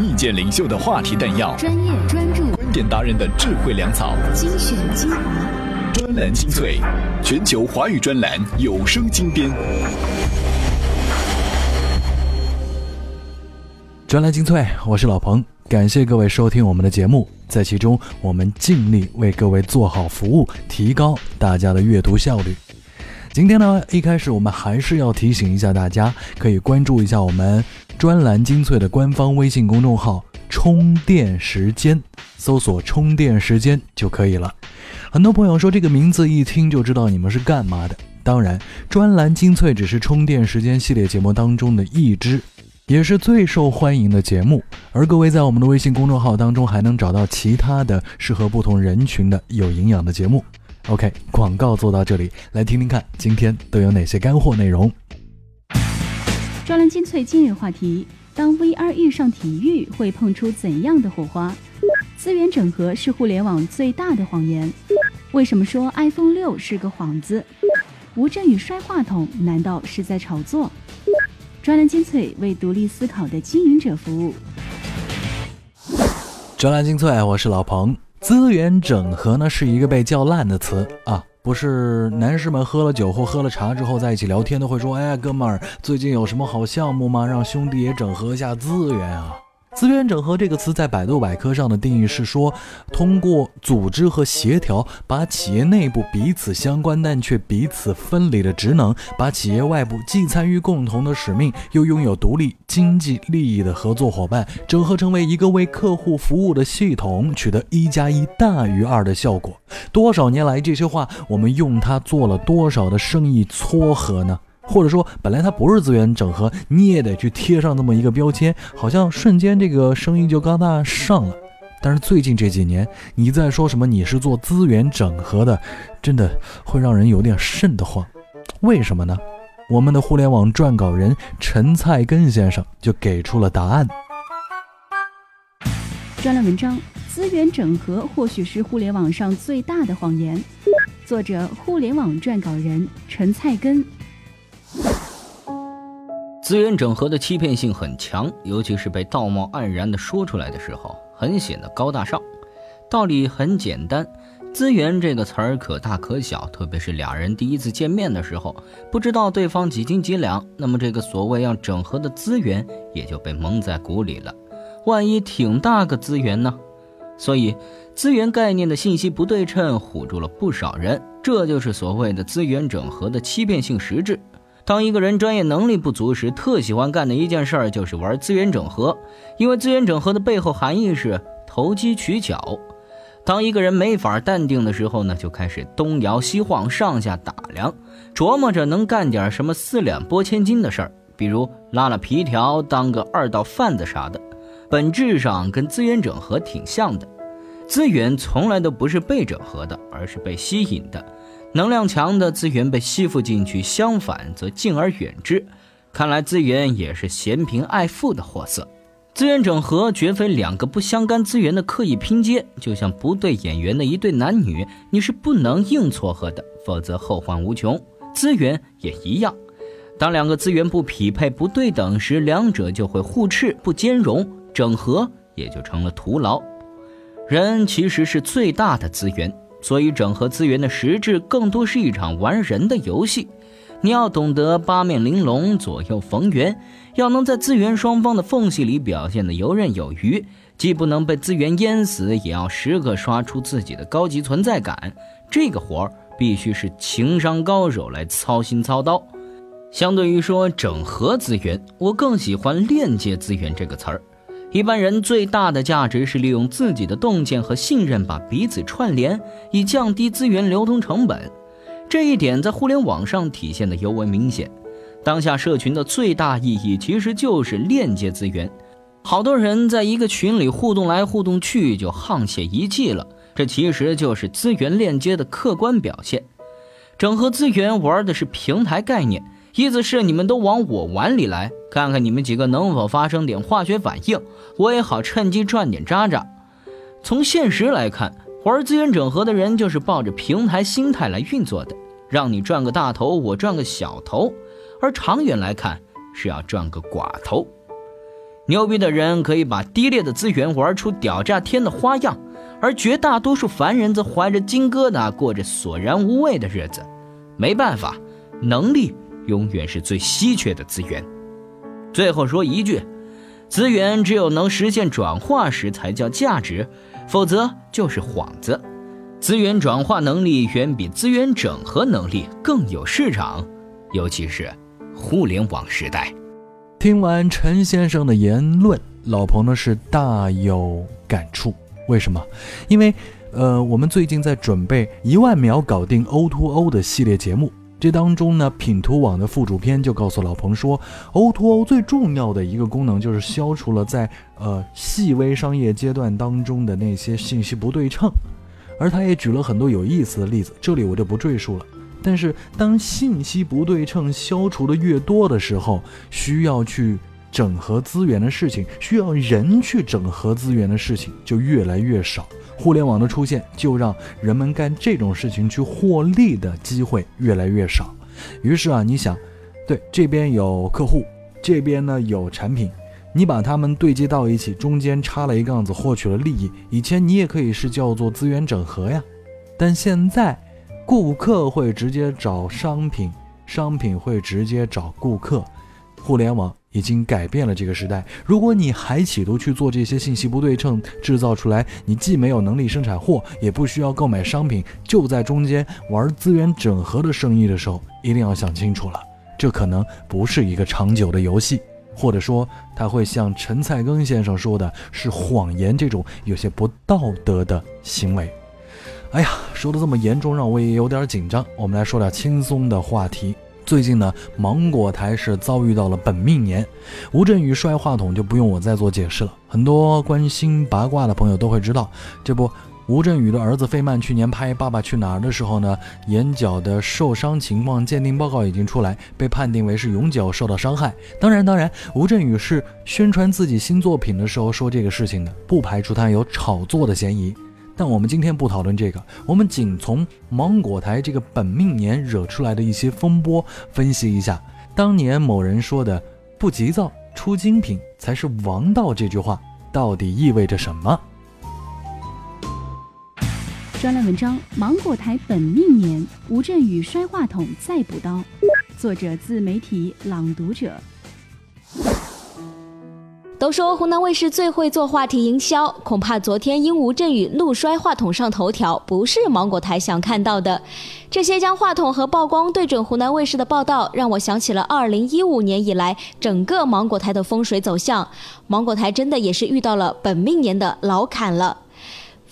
意见领袖的话题弹药，专业专注，观点达人的智慧粮草，精选精华，专栏精粹，全球华语专栏有声精编。专栏精粹，我是老彭，感谢各位收听我们的节目，在其中我们尽力为各位做好服务，提高大家的阅读效率。今天呢，一开始我们还是要提醒一下大家，可以关注一下我们专栏精粹的官方微信公众号“充电时间”，搜索“充电时间”就可以了。很多朋友说这个名字一听就知道你们是干嘛的。当然，专栏精粹只是充电时间系列节目当中的一支，也是最受欢迎的节目。而各位在我们的微信公众号当中还能找到其他的适合不同人群的有营养的节目。OK，广告做到这里，来听听看今天都有哪些干货内容。专栏精粹今日话题：当 VR 遇上体育，会碰出怎样的火花？资源整合是互联网最大的谎言。为什么说 iPhone 六是个幌子？吴镇宇摔话筒，难道是在炒作？专栏精粹为独立思考的经营者服务。专栏精粹，我是老彭。资源整合呢是一个被叫烂的词啊，不是男士们喝了酒或喝了茶之后在一起聊天都会说，哎，哥们儿，最近有什么好项目吗？让兄弟也整合一下资源啊。资源整合这个词在百度百科上的定义是说，通过组织和协调，把企业内部彼此相关但却彼此分离的职能，把企业外部既参与共同的使命，又拥有独立经济利益的合作伙伴，整合成为一个为客户服务的系统，取得一加一大于二的效果。多少年来，这些话我们用它做了多少的生意撮合呢？或者说，本来它不是资源整合，你也得去贴上这么一个标签，好像瞬间这个生意就高大上了。但是最近这几年，你在说什么你是做资源整合的，真的会让人有点瘆得慌。为什么呢？我们的互联网撰稿人陈菜根先生就给出了答案。专栏文章：资源整合或许是互联网上最大的谎言。作者：互联网撰稿人陈菜根。资源整合的欺骗性很强，尤其是被道貌岸然的说出来的时候，很显得高大上。道理很简单，资源这个词儿可大可小，特别是俩人第一次见面的时候，不知道对方几斤几两，那么这个所谓要整合的资源也就被蒙在鼓里了。万一挺大个资源呢？所以，资源概念的信息不对称，唬住了不少人。这就是所谓的资源整合的欺骗性实质。当一个人专业能力不足时，特喜欢干的一件事儿就是玩资源整合，因为资源整合的背后含义是投机取巧。当一个人没法淡定的时候呢，就开始东摇西晃，上下打量，琢磨着能干点什么四两拨千斤的事儿，比如拉拉皮条、当个二道贩子啥的。本质上跟资源整合挺像的，资源从来都不是被整合的，而是被吸引的。能量强的资源被吸附进去，相反则敬而远之。看来资源也是嫌贫爱富的货色。资源整合绝非两个不相干资源的刻意拼接，就像不对眼缘的一对男女，你是不能硬撮合的，否则后患无穷。资源也一样，当两个资源不匹配、不对等时，两者就会互斥、不兼容，整合也就成了徒劳。人其实是最大的资源。所以，整合资源的实质更多是一场玩人的游戏。你要懂得八面玲珑、左右逢源，要能在资源双方的缝隙里表现得游刃有余，既不能被资源淹死，也要时刻刷出自己的高级存在感。这个活儿必须是情商高手来操心操刀。相对于说整合资源，我更喜欢链接资源这个词儿。一般人最大的价值是利用自己的洞见和信任，把彼此串联，以降低资源流通成本。这一点在互联网上体现的尤为明显。当下社群的最大意义其实就是链接资源。好多人在一个群里互动来互动去，就沆瀣一气了。这其实就是资源链接的客观表现。整合资源玩的是平台概念。意思是你们都往我碗里来，看看你们几个能否发生点化学反应，我也好趁机赚点渣渣。从现实来看，玩资源整合的人就是抱着平台心态来运作的，让你赚个大头，我赚个小头。而长远来看，是要赚个寡头。牛逼的人可以把低劣的资源玩出屌炸天的花样，而绝大多数凡人则怀着金疙瘩过着索然无味的日子。没办法，能力永远是最稀缺的资源。最后说一句，资源只有能实现转化时才叫价值，否则就是幌子。资源转化能力远比资源整合能力更有市场，尤其是互联网时代。听完陈先生的言论，老彭呢是大有感触。为什么？因为，呃，我们最近在准备一万秒搞定 O2O 的系列节目。这当中呢，品图网的副主编就告诉老彭说，O to O 最重要的一个功能就是消除了在呃细微商业阶段当中的那些信息不对称，而他也举了很多有意思的例子，这里我就不赘述了。但是当信息不对称消除的越多的时候，需要去整合资源的事情，需要人去整合资源的事情就越来越少。互联网的出现，就让人们干这种事情去获利的机会越来越少。于是啊，你想，对这边有客户，这边呢有产品，你把它们对接到一起，中间插了一杠子，获取了利益。以前你也可以是叫做资源整合呀，但现在，顾客会直接找商品，商品会直接找顾客，互联网。已经改变了这个时代。如果你还企图去做这些信息不对称，制造出来你既没有能力生产货，也不需要购买商品，就在中间玩资源整合的生意的时候，一定要想清楚了，这可能不是一个长久的游戏，或者说他会像陈菜根先生说的是谎言这种有些不道德的行为。哎呀，说的这么严重，让我也有点紧张。我们来说点轻松的话题。最近呢，芒果台是遭遇到了本命年，吴镇宇摔话筒就不用我再做解释了。很多关心八卦的朋友都会知道，这不，吴镇宇的儿子费曼去年拍《爸爸去哪儿》的时候呢，眼角的受伤情况鉴定报告已经出来，被判定为是永久受到伤害。当然，当然，吴镇宇是宣传自己新作品的时候说这个事情的，不排除他有炒作的嫌疑。但我们今天不讨论这个，我们仅从芒果台这个本命年惹出来的一些风波分析一下，当年某人说的“不急躁出精品才是王道”这句话到底意味着什么？专栏文章：芒果台本命年，吴镇宇摔话筒再补刀。作者：自媒体朗读者。都说湖南卫视最会做话题营销，恐怕昨天因吴镇宇怒摔话筒上头条，不是芒果台想看到的。这些将话筒和曝光对准湖南卫视的报道，让我想起了2015年以来整个芒果台的风水走向。芒果台真的也是遇到了本命年的老坎了。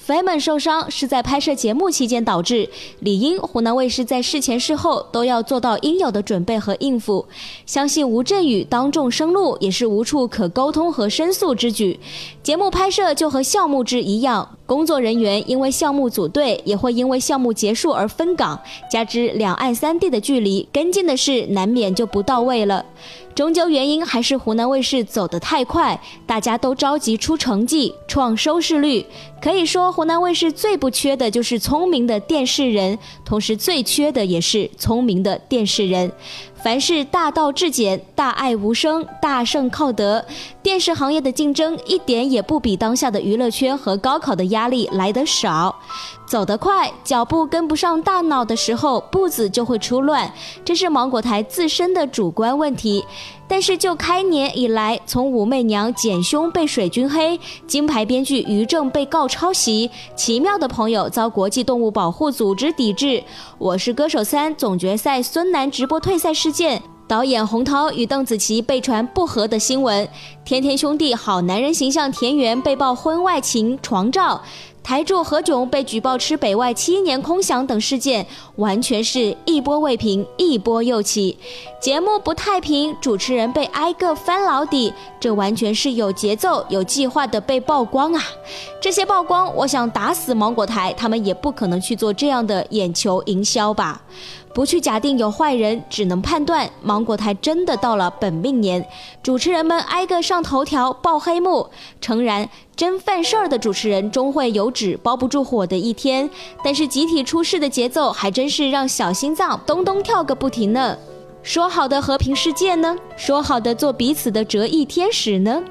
肥们受伤是在拍摄节目期间导致，理应湖南卫视在事前事后都要做到应有的准备和应付。相信吴镇宇当众生怒也是无处可沟通和申诉之举。节目拍摄就和校目制一样，工作人员因为项目组队，也会因为项目结束而分岗，加之两岸三地的距离，跟进的事难免就不到位了。终究原因还是湖南卫视走得太快，大家都着急出成绩、创收视率。可以说，湖南卫视最不缺的就是聪明的电视人，同时最缺的也是聪明的电视人。凡是大道至简，大爱无声，大圣靠德。电视行业的竞争一点也不比当下的娱乐圈和高考的压力来得少。走得快，脚步跟不上大脑的时候，步子就会出乱，这是芒果台自身的主观问题。但是就开年以来，从武媚娘减胸被水军黑，金牌编剧于正被告抄袭，奇妙的朋友遭国际动物保护组织抵制，我是歌手三总决赛孙楠直播退赛事件，导演洪涛与邓紫棋被传不和的新闻，天天兄弟好男人形象田园被曝婚外情床照。台柱何炅被举报吃北外七年空饷等事件，完全是一波未平，一波又起。节目不太平，主持人被挨个翻老底，这完全是有节奏、有计划的被曝光啊！这些曝光，我想打死芒果台，他们也不可能去做这样的眼球营销吧。不去假定有坏人，只能判断芒果台真的到了本命年，主持人们挨个上头条爆黑幕。诚然，真犯事儿的主持人终会有纸包不住火的一天，但是集体出事的节奏还真是让小心脏咚咚跳个不停呢。说好的和平世界呢？说好的做彼此的折翼天使呢？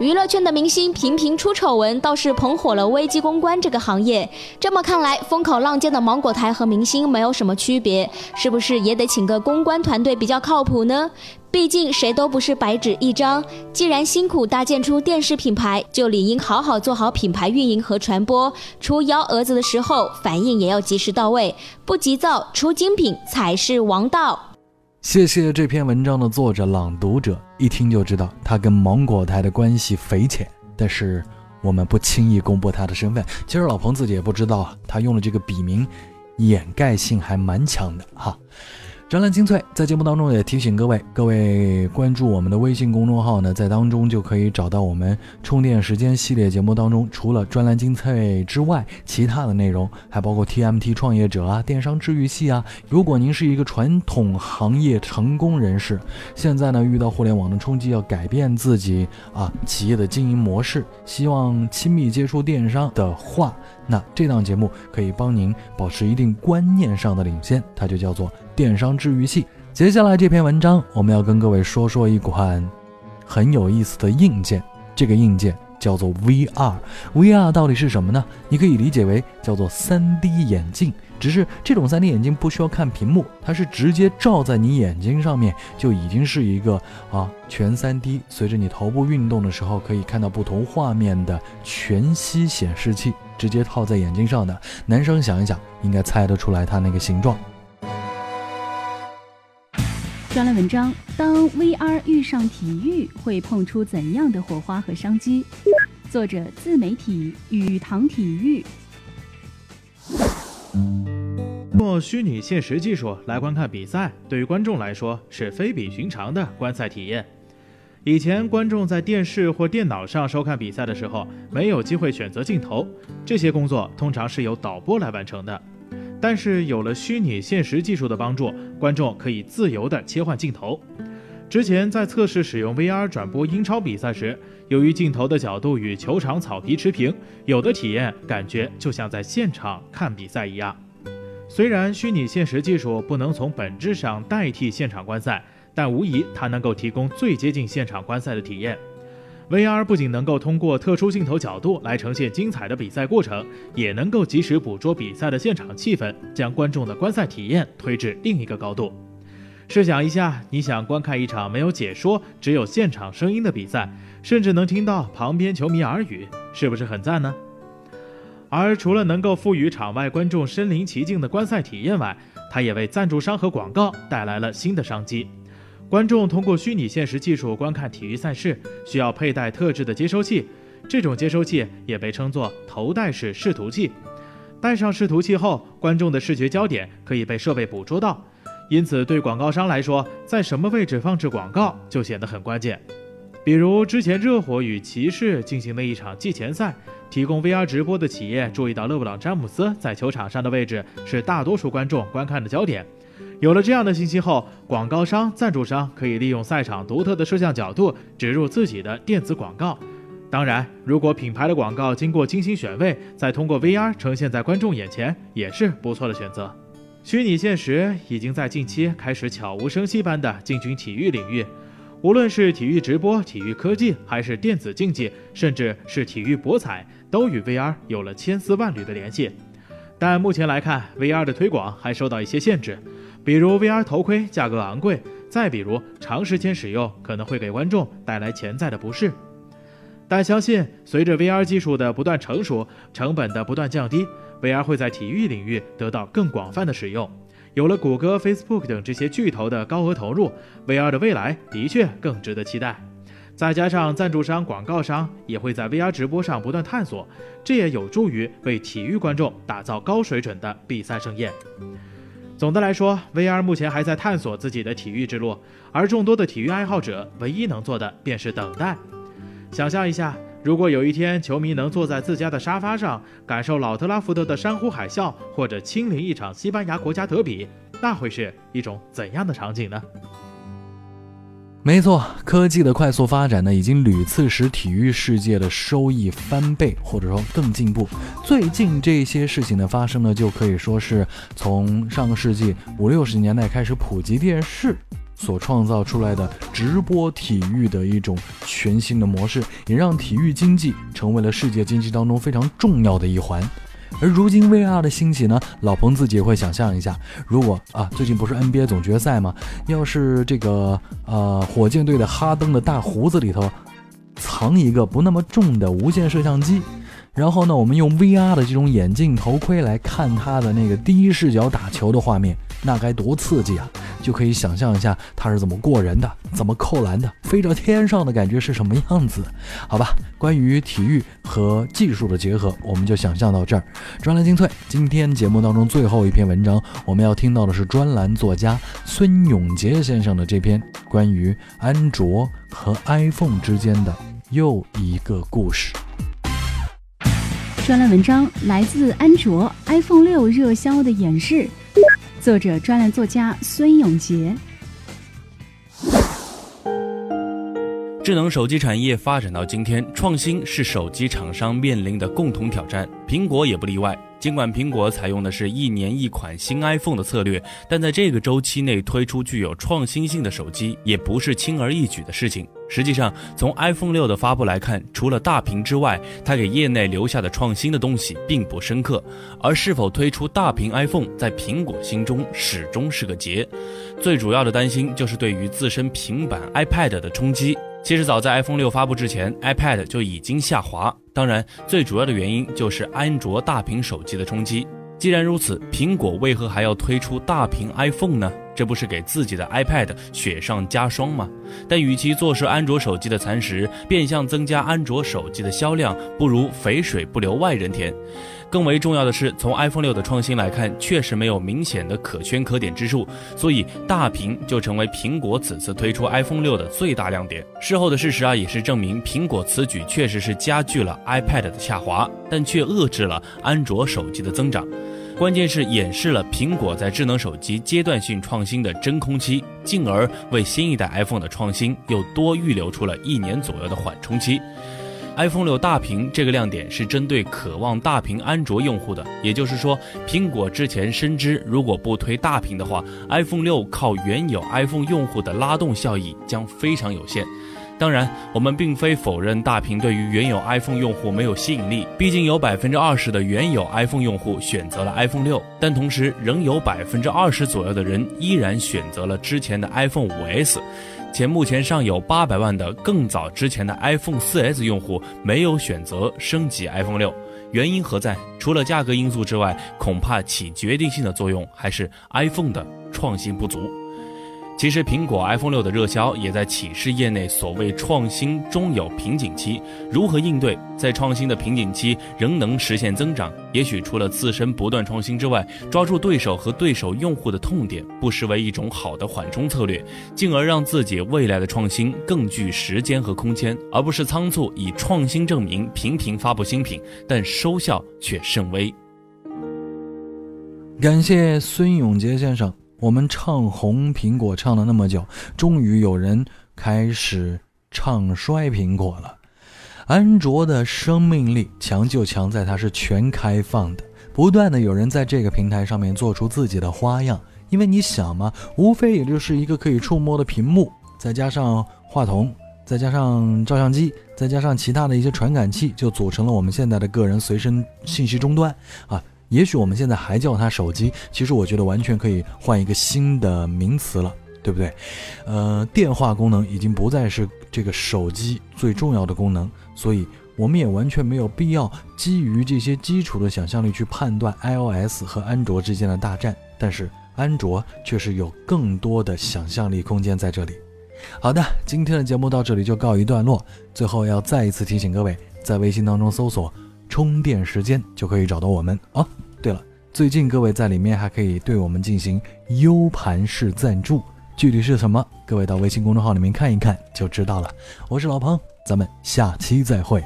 娱乐圈的明星频频出丑闻，倒是捧火了危机公关这个行业。这么看来，风口浪尖的芒果台和明星没有什么区别，是不是也得请个公关团队比较靠谱呢？毕竟谁都不是白纸一张。既然辛苦搭建出电视品牌，就理应好好做好品牌运营和传播。出幺蛾子的时候，反应也要及时到位，不急躁出精品才是王道。谢谢这篇文章的作者朗读者，一听就知道他跟芒果台的关系匪浅，但是我们不轻易公布他的身份。其实老彭自己也不知道，他用了这个笔名，掩盖性还蛮强的哈。专栏精粹在节目当中也提醒各位，各位关注我们的微信公众号呢，在当中就可以找到我们充电时间系列节目当中，除了专栏精粹之外，其他的内容还包括 TMT 创业者啊、电商治愈系啊。如果您是一个传统行业成功人士，现在呢遇到互联网的冲击，要改变自己啊企业的经营模式，希望亲密接触电商的话，那这档节目可以帮您保持一定观念上的领先，它就叫做。电商治愈系。接下来这篇文章，我们要跟各位说说一款很有意思的硬件。这个硬件叫做 VR。VR 到底是什么呢？你可以理解为叫做 3D 眼镜。只是这种 3D 眼镜不需要看屏幕，它是直接照在你眼睛上面，就已经是一个啊全 3D。随着你头部运动的时候，可以看到不同画面的全息显示器，直接套在眼睛上的。男生想一想，应该猜得出来它那个形状。专栏文章：当 VR 遇上体育，会碰出怎样的火花和商机？作者：自媒体宇堂体育。用虚拟现实技术来观看比赛，对于观众来说是非比寻常的观赛体验。以前，观众在电视或电脑上收看比赛的时候，没有机会选择镜头，这些工作通常是由导播来完成的。但是有了虚拟现实技术的帮助，观众可以自由地切换镜头。之前在测试使用 VR 转播英超比赛时，由于镜头的角度与球场草皮持平，有的体验感觉就像在现场看比赛一样。虽然虚拟现实技术不能从本质上代替现场观赛，但无疑它能够提供最接近现场观赛的体验。VR 不仅能够通过特殊镜头角度来呈现精彩的比赛过程，也能够及时捕捉比赛的现场气氛，将观众的观赛体验推至另一个高度。试想一下，你想观看一场没有解说、只有现场声音的比赛，甚至能听到旁边球迷耳语，是不是很赞呢？而除了能够赋予场外观众身临其境的观赛体验外，它也为赞助商和广告带来了新的商机。观众通过虚拟现实技术观看体育赛事，需要佩戴特制的接收器，这种接收器也被称作头戴式视图器。戴上视图器后，观众的视觉焦点可以被设备捕捉到，因此对广告商来说，在什么位置放置广告就显得很关键。比如之前热火与骑士进行的一场季前赛，提供 VR 直播的企业注意到勒布朗·詹姆斯在球场上的位置是大多数观众观看的焦点。有了这样的信息后，广告商、赞助商可以利用赛场独特的摄像角度植入自己的电子广告。当然，如果品牌的广告经过精心选位，再通过 VR 呈现在观众眼前，也是不错的选择。虚拟现实已经在近期开始悄无声息般的进军体育领域，无论是体育直播、体育科技，还是电子竞技，甚至是体育博彩，都与 VR 有了千丝万缕的联系。但目前来看，VR 的推广还受到一些限制。比如 VR 头盔价格昂贵，再比如长时间使用可能会给观众带来潜在的不适。但相信随着 VR 技术的不断成熟，成本的不断降低，VR 会在体育领域得到更广泛的使用。有了谷歌、Facebook 等这些巨头的高额投入，VR 的未来的确更值得期待。再加上赞助商、广告商也会在 VR 直播上不断探索，这也有助于为体育观众打造高水准的比赛盛宴。总的来说，VR 目前还在探索自己的体育之路，而众多的体育爱好者唯一能做的便是等待。想象一下，如果有一天球迷能坐在自家的沙发上，感受老特拉福德的山呼海啸，或者亲临一场西班牙国家德比，那会是一种怎样的场景呢？没错，科技的快速发展呢，已经屡次使体育世界的收益翻倍，或者说更进步。最近这些事情的发生呢，就可以说是从上个世纪五六十年代开始普及电视，所创造出来的直播体育的一种全新的模式，也让体育经济成为了世界经济当中非常重要的一环。而如今 VR 的兴起呢，老彭自己也会想象一下，如果啊，最近不是 NBA 总决赛吗？要是这个呃火箭队的哈登的大胡子里头藏一个不那么重的无线摄像机。然后呢，我们用 VR 的这种眼镜头盔来看他的那个第一视角打球的画面，那该多刺激啊！就可以想象一下他是怎么过人的，怎么扣篮的，飞到天上的感觉是什么样子？好吧，关于体育和技术的结合，我们就想象到这儿。专栏精粹，今天节目当中最后一篇文章，我们要听到的是专栏作家孙永杰先生的这篇关于安卓和 iPhone 之间的又一个故事。专栏文章来自安卓 iPhone 六热销的演示，作者专栏作家孙永杰。智能手机产业发展到今天，创新是手机厂商面临的共同挑战，苹果也不例外。尽管苹果采用的是一年一款新 iPhone 的策略，但在这个周期内推出具有创新性的手机，也不是轻而易举的事情。实际上，从 iPhone 六的发布来看，除了大屏之外，它给业内留下的创新的东西并不深刻。而是否推出大屏 iPhone，在苹果心中始终是个结。最主要的担心就是对于自身平板 iPad 的冲击。其实早在 iPhone 六发布之前，iPad 就已经下滑。当然，最主要的原因就是安卓大屏手机的冲击。既然如此，苹果为何还要推出大屏 iPhone 呢？这不是给自己的 iPad 雪上加霜吗？但与其坐视安卓手机的蚕食，变相增加安卓手机的销量，不如肥水不流外人田。更为重要的是，从 iPhone 六的创新来看，确实没有明显的可圈可点之处，所以大屏就成为苹果此次推出 iPhone 六的最大亮点。事后的事实啊，也是证明苹果此举确实是加剧了 iPad 的下滑，但却遏制了安卓手机的增长。关键是演示了苹果在智能手机阶段性创新的真空期，进而为新一代 iPhone 的创新又多预留出了一年左右的缓冲期。iPhone 六大屏这个亮点是针对渴望大屏安卓用户的，也就是说，苹果之前深知，如果不推大屏的话，iPhone 六靠原有 iPhone 用户的拉动效益将非常有限。当然，我们并非否认大屏对于原有 iPhone 用户没有吸引力，毕竟有百分之二十的原有 iPhone 用户选择了 iPhone 六，但同时仍有百分之二十左右的人依然选择了之前的 iPhone 五 S。且目前尚有八百万的更早之前的 iPhone 4S 用户没有选择升级 iPhone 六，原因何在？除了价格因素之外，恐怕起决定性的作用还是 iPhone 的创新不足。其实，苹果 iPhone 六的热销也在启示业内所谓创新终有瓶颈期，如何应对，在创新的瓶颈期仍能实现增长？也许除了自身不断创新之外，抓住对手和对手用户的痛点，不失为一种好的缓冲策略，进而让自己未来的创新更具时间和空间，而不是仓促以创新证明，频频发布新品，但收效却甚微。感谢孙永杰先生。我们唱红苹果唱了那么久，终于有人开始唱衰苹果了。安卓的生命力强就强在它是全开放的，不断的有人在这个平台上面做出自己的花样。因为你想嘛，无非也就是一个可以触摸的屏幕，再加上话筒，再加上照相机，再加上其他的一些传感器，就组成了我们现在的个人随身信息终端啊。也许我们现在还叫它手机，其实我觉得完全可以换一个新的名词了，对不对？呃，电话功能已经不再是这个手机最重要的功能，所以我们也完全没有必要基于这些基础的想象力去判断 iOS 和安卓之间的大战。但是安卓却是有更多的想象力空间在这里。好的，今天的节目到这里就告一段落。最后要再一次提醒各位，在微信当中搜索。充电时间就可以找到我们哦。对了，最近各位在里面还可以对我们进行 U 盘式赞助，具体是什么？各位到微信公众号里面看一看就知道了。我是老彭，咱们下期再会。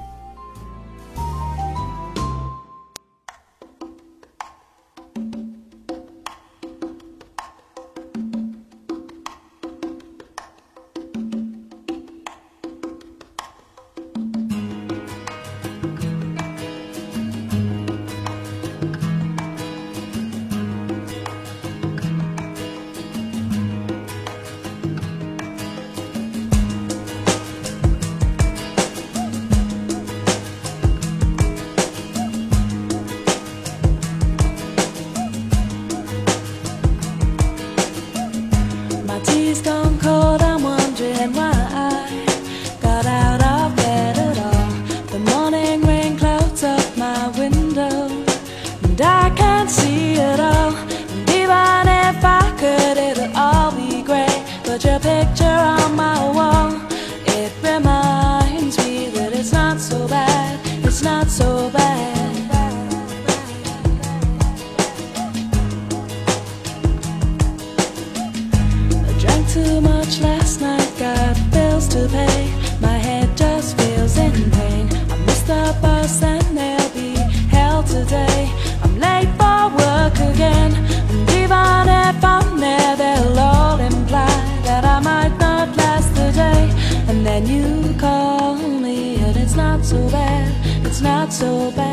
picture on my wall. 走吧